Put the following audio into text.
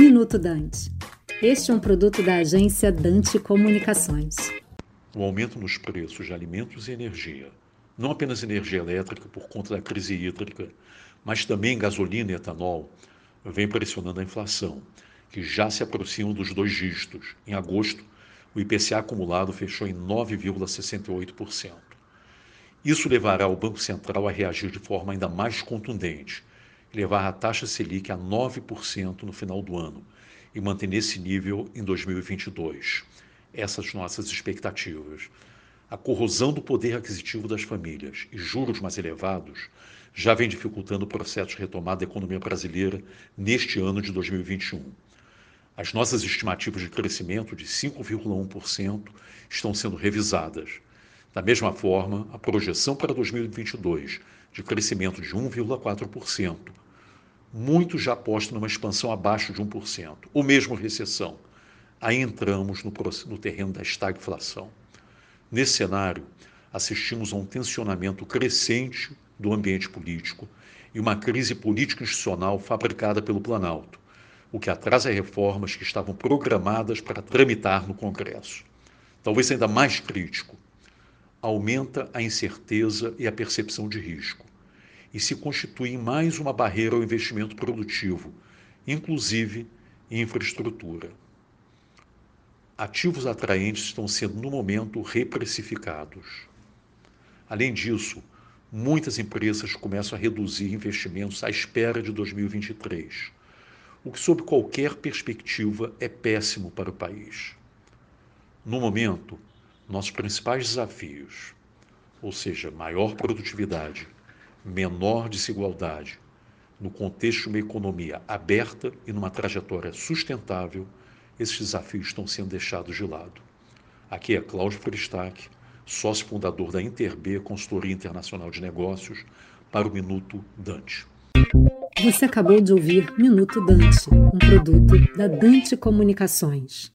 Minuto Dante. Este é um produto da agência Dante Comunicações. O aumento nos preços de alimentos e energia, não apenas energia elétrica por conta da crise hídrica, mas também gasolina e etanol, vem pressionando a inflação, que já se aproxima dos dois dígitos. Em agosto, o IPCA acumulado fechou em 9,68%. Isso levará o Banco Central a reagir de forma ainda mais contundente, levar a taxa Selic a 9% no final do ano e manter nesse nível em 2022. Essas nossas expectativas. A corrosão do poder aquisitivo das famílias e juros mais elevados já vem dificultando o processo de retomada da economia brasileira neste ano de 2021. As nossas estimativas de crescimento de 5,1% estão sendo revisadas da mesma forma, a projeção para 2022 de crescimento de 1,4%, muitos já apostam numa expansão abaixo de 1%, ou mesmo recessão. Aí entramos no, no terreno da estagflação. Nesse cenário, assistimos a um tensionamento crescente do ambiente político e uma crise política institucional fabricada pelo Planalto, o que atrasa reformas que estavam programadas para tramitar no Congresso. Talvez ainda mais crítico, aumenta a incerteza e a percepção de risco, e se constitui mais uma barreira ao investimento produtivo, inclusive em infraestrutura. Ativos atraentes estão sendo, no momento, reprecificados. Além disso, muitas empresas começam a reduzir investimentos à espera de 2023, o que, sob qualquer perspectiva, é péssimo para o país. No momento, nossos principais desafios, ou seja, maior produtividade, menor desigualdade, no contexto de uma economia aberta e numa trajetória sustentável, esses desafios estão sendo deixados de lado. Aqui é Cláudio Fristac, sócio fundador da Interb Consultoria Internacional de Negócios, para o Minuto Dante. Você acabou de ouvir Minuto Dante, um produto da Dante Comunicações.